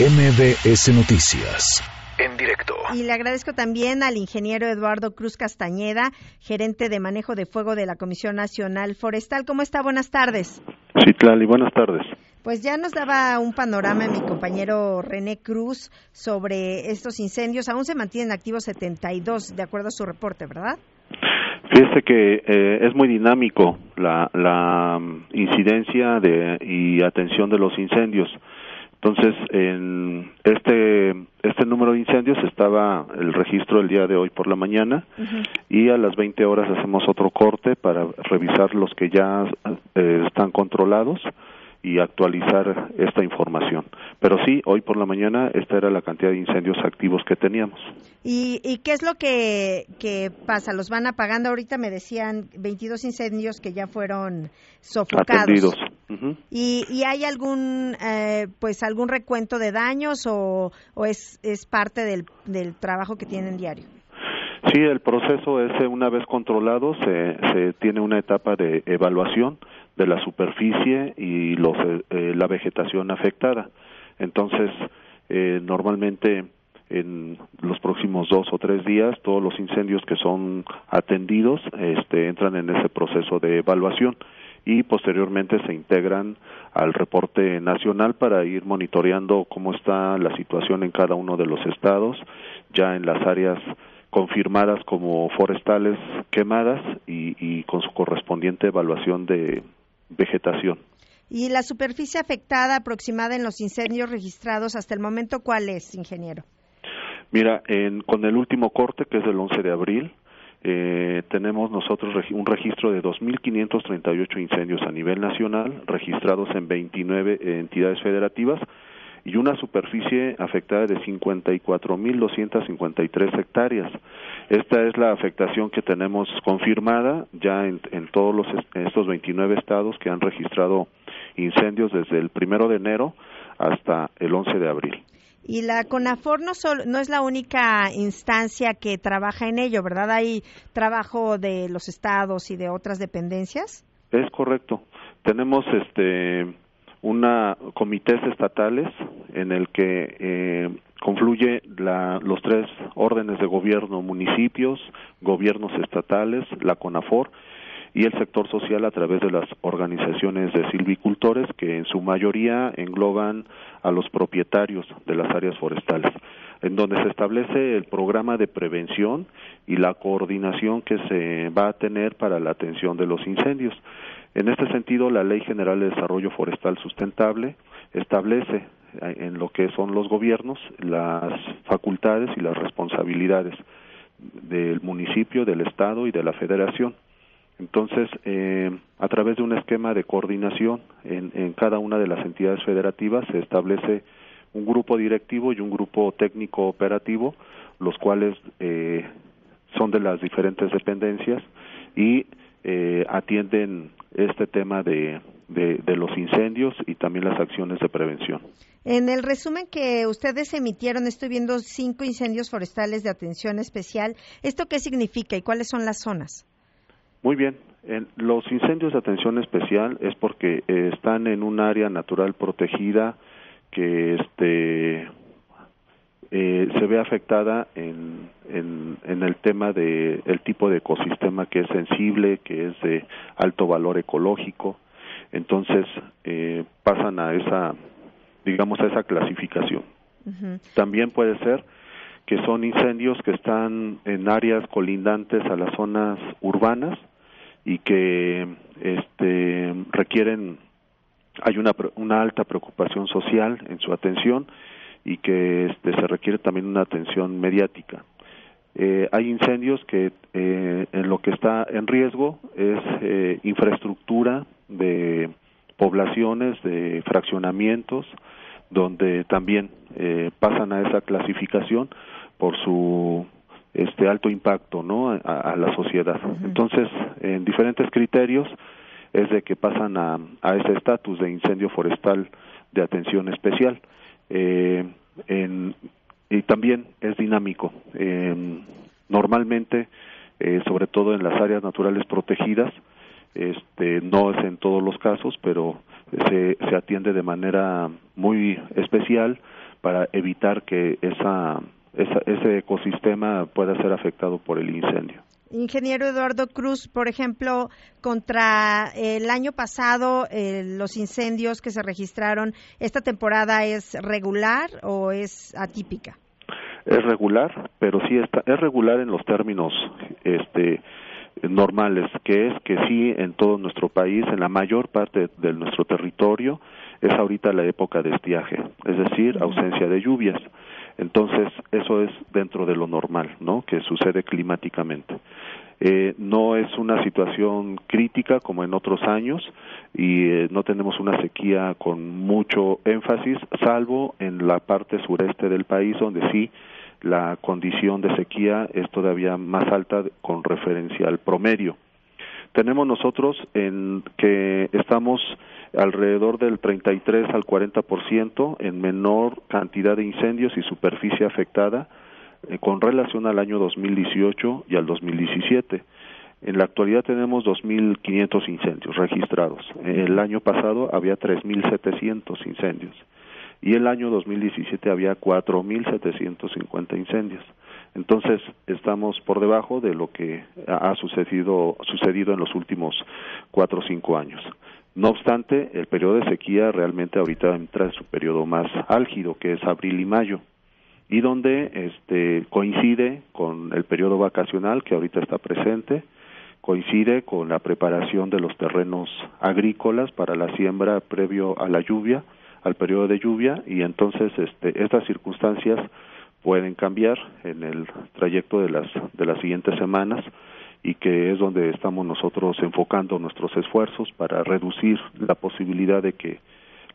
MBS Noticias. En directo. Y le agradezco también al ingeniero Eduardo Cruz Castañeda, gerente de manejo de fuego de la Comisión Nacional Forestal. ¿Cómo está? Buenas tardes. Sí, Tlali, buenas tardes. Pues ya nos daba un panorama mi compañero René Cruz sobre estos incendios. Aún se mantienen activos 72, de acuerdo a su reporte, ¿verdad? Fíjese que eh, es muy dinámico la, la mm, incidencia de, y atención de los incendios. Entonces, en este, este número de incendios estaba el registro el día de hoy por la mañana y a las 20 horas hacemos otro corte para revisar los que ya eh, están controlados y actualizar esta información. Pero sí, hoy por la mañana esta era la cantidad de incendios activos que teníamos. ¿Y, y qué es lo que, que, pasa? ¿Los van apagando? Ahorita me decían 22 incendios que ya fueron sofocados. Atendidos. ¿Y, ¿Y, hay algún eh, pues algún recuento de daños o, o es, es parte del, del trabajo que tienen diario? Sí, el proceso es una vez controlado se, se tiene una etapa de evaluación de la superficie y los, eh, eh, la vegetación afectada. Entonces, eh, normalmente en los próximos dos o tres días todos los incendios que son atendidos este, entran en ese proceso de evaluación y posteriormente se integran al reporte nacional para ir monitoreando cómo está la situación en cada uno de los estados, ya en las áreas confirmadas como forestales quemadas y, y con su correspondiente evaluación de, vegetación. ¿Y la superficie afectada aproximada en los incendios registrados hasta el momento cuál es, ingeniero? Mira, en, con el último corte, que es el 11 de abril, eh, tenemos nosotros un registro de 2.538 incendios a nivel nacional, registrados en 29 entidades federativas, y una superficie afectada de 54.253 hectáreas. Esta es la afectación que tenemos confirmada ya en, todos los, estos 29 estados que han registrado incendios desde el primero de enero hasta el 11 de abril. Y la CONAFOR no, no es la única instancia que trabaja en ello, ¿verdad? Hay trabajo de los estados y de otras dependencias. Es correcto. Tenemos este una comités estatales en el que eh, confluye la, los tres órdenes de gobierno, municipios, gobiernos estatales, la CONAFOR y el sector social a través de las organizaciones de silvicultores que en su mayoría engloban a los propietarios de las áreas forestales, en donde se establece el programa de prevención y la coordinación que se va a tener para la atención de los incendios. En este sentido, la Ley General de Desarrollo Forestal Sustentable establece eh, en lo que son los gobiernos las facultades y las responsabilidades del municipio, del Estado y de la Federación. Entonces, eh, a través de un esquema de coordinación en, en, cada una de las entidades federativas se establece un grupo directivo y un grupo técnico operativo, los cuales eh, son de las diferentes dependencias y eh, atienden este tema de, de, los incendios y también las acciones de prevención. En el resumen que ustedes emitieron, estoy viendo cinco incendios forestales de atención especial. ¿Esto qué significa y cuáles son las zonas? Muy bien. En los incendios de atención especial es porque eh, están en un área natural protegida que este eh, se ve afectada en, en, en, el tema de el tipo de ecosistema que es sensible, que es de alto valor ecológico, entonces eh, pasan a esa, digamos, a esa clasificación. También puede ser que son incendios que están en áreas colindantes a las zonas urbanas y que este, requieren hay una, una alta preocupación social en su atención y que este, se requiere también una atención mediática. Eh, hay incendios que eh, en lo que está en riesgo es eh, infraestructura de poblaciones, de fraccionamientos, donde también eh, pasan a esa clasificación por su este alto impacto no a, la sociedad. Entonces en diferentes criterios es de que pasan a, a ese estatus de incendio forestal de atención especial. Eh, en, y también es dinámico. Eh, normalmente, eh, sobre todo en las áreas naturales protegidas, este, no es en todos los casos, pero se, se atiende de manera muy especial para evitar que esa, ese ecosistema pueda ser afectado por el incendio. Ingeniero Eduardo Cruz, por ejemplo, contra el año pasado, eh, los incendios que se registraron, ¿esta temporada es regular o es atípica? Es regular, pero sí está, es regular en los términos este, normales, que es que sí en todo nuestro país, en la mayor parte de nuestro territorio, es ahorita la época de estiaje, es decir, ausencia de lluvias. Entonces, eso es dentro de lo normal, ¿no? Que sucede climáticamente. Eh, no es una situación crítica como en otros años y eh, no tenemos una sequía con mucho énfasis, salvo en la parte sureste del país, donde sí la condición de sequía es todavía más alta con referencia al promedio. Tenemos nosotros en que estamos alrededor del 33 al 40% en menor cantidad de incendios y superficie afectada eh, con relación al año 2018 y al 2017. En la actualidad tenemos 2.500 incendios registrados. El año pasado había 3.700 incendios y el año 2017 había 4.750 incendios. Entonces estamos por debajo de lo que ha sucedido, sucedido en los últimos cuatro o cinco años. No obstante, el periodo de sequía realmente ahorita entra en su periodo más álgido, que es abril y mayo, y donde este, coincide con el periodo vacacional que ahorita está presente, coincide con la preparación de los terrenos agrícolas para la siembra previo a la lluvia, al periodo de lluvia, y entonces este, estas circunstancias pueden cambiar en el trayecto de las, de las siguientes semanas y que es donde estamos nosotros enfocando nuestros esfuerzos para reducir la posibilidad de que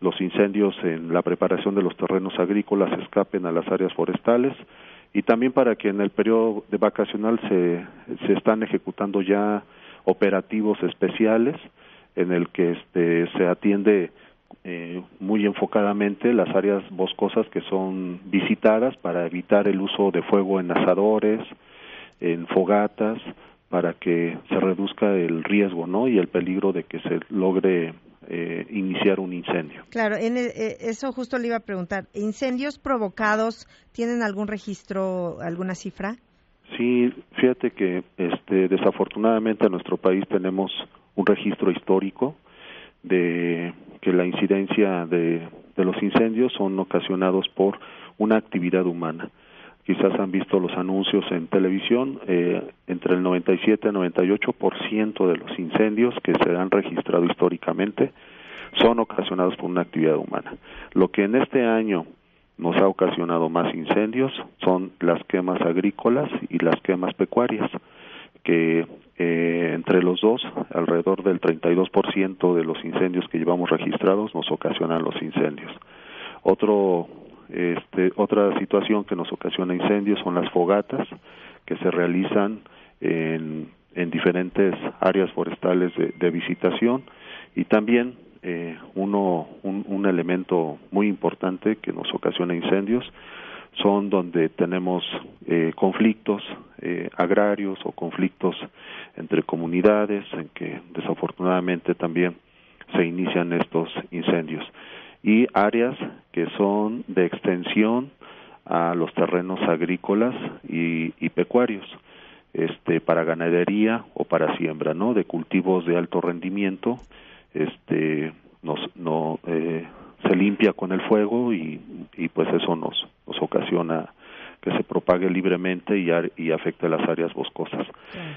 los incendios en la preparación de los terrenos agrícolas escapen a las áreas forestales y también para que en el periodo de vacacional se, se están ejecutando ya operativos especiales en el que este, se atiende eh, muy enfocadamente las áreas boscosas que son visitadas para evitar el uso de fuego en asadores, en fogatas, para que se reduzca el riesgo no y el peligro de que se logre eh, iniciar un incendio. Claro, en eh, eso justo le iba a preguntar. ¿Incendios provocados tienen algún registro, alguna cifra? Sí, fíjate que este, desafortunadamente en nuestro país tenemos un registro histórico de que la incidencia de, de los incendios son ocasionados por una actividad humana quizás han visto los anuncios en televisión, eh, entre el 97 y el 98% de los incendios que se han registrado históricamente son ocasionados por una actividad humana. Lo que en este año nos ha ocasionado más incendios son las quemas agrícolas y las quemas pecuarias, que eh, entre los dos, alrededor del 32% de los incendios que llevamos registrados nos ocasionan los incendios. Otro este, otra situación que nos ocasiona incendios son las fogatas que se realizan en, en diferentes áreas forestales de, visitación y también eh, uno, un, un, elemento muy importante que nos ocasiona incendios son donde tenemos eh, conflictos eh, agrarios o conflictos entre comunidades en que desafortunadamente también se inician estos incendios y áreas que son de extensión a los terrenos agrícolas y, pecuarios este para ganadería o para siembra no de cultivos de alto rendimiento este nos no eh, se limpia con el fuego y, y pues eso nos nos ocasiona que se propague libremente y, y afecte las áreas boscosas.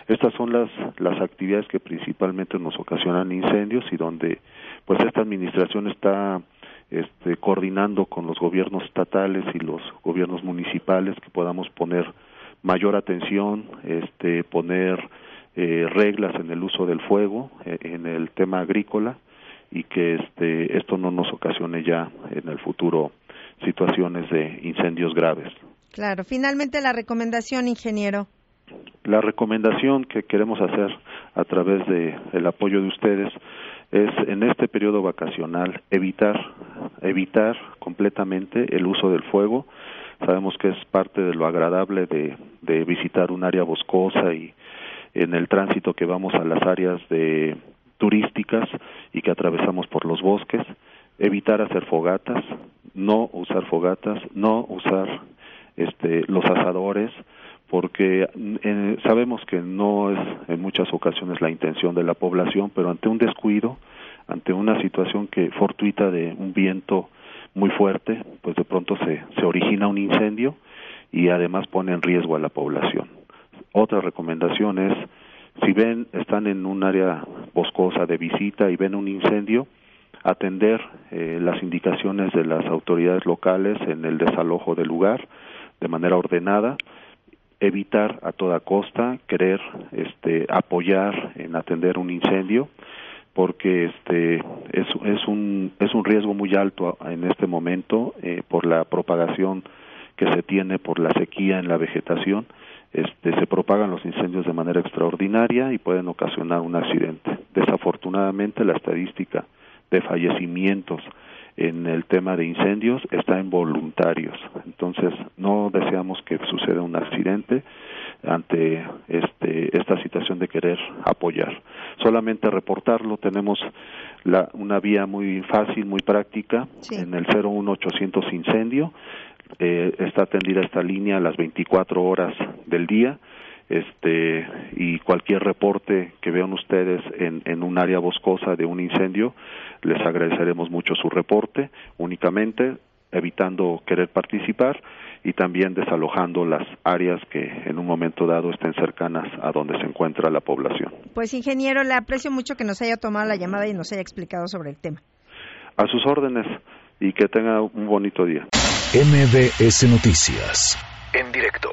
Estas son las, las actividades que principalmente nos ocasionan incendios y donde pues esta administración está este, coordinando con los gobiernos estatales y los gobiernos municipales que podamos poner mayor atención, este, poner eh, reglas en el uso del fuego, eh, en el tema agrícola y que este, esto no nos ocasione ya en el futuro situaciones de incendios graves. Claro, finalmente la recomendación, ingeniero. La recomendación que queremos hacer a través de el apoyo de ustedes es en este periodo vacacional evitar evitar completamente el uso del fuego. Sabemos que es parte de lo agradable de, visitar un área boscosa y en el tránsito que vamos a las áreas de turísticas y que atravesamos por los bosques evitar hacer fogatas, no usar fogatas, no usar este, los asadores, porque sabemos que no es en muchas ocasiones la intención de la población, pero ante un descuido, ante una situación que fortuita de un viento muy fuerte, pues de pronto se, se origina un incendio y además pone en riesgo a la población. Otra recomendación es, si ven, están en un área boscosa de visita y ven un incendio, atender eh, las indicaciones de las autoridades locales en el desalojo del lugar de manera ordenada, evitar a toda costa querer este, apoyar en atender un incendio porque este es, es un es un riesgo muy alto en este momento eh, por la propagación que se tiene por la sequía en la vegetación este, se propagan los incendios de manera extraordinaria y pueden ocasionar un accidente. Desafortunadamente la estadística de fallecimientos en el tema de incendios está en voluntarios. Entonces, no deseamos que suceda un accidente ante este, esta situación de querer apoyar. Solamente reportarlo, tenemos la, una vía muy fácil, muy práctica, en el 01800 incendio. Eh, está atendida esta línea a las 24 horas del día este y cualquier reporte que vean ustedes en, en un área boscosa de un incendio, les agradeceremos mucho su reporte, únicamente evitando querer participar y también desalojando las áreas que en un momento dado estén cercanas a donde se encuentra la población. Pues ingeniero, le aprecio mucho que nos haya tomado la llamada y nos haya explicado sobre el tema. A sus órdenes y que tenga un bonito día. MBS Noticias en directo.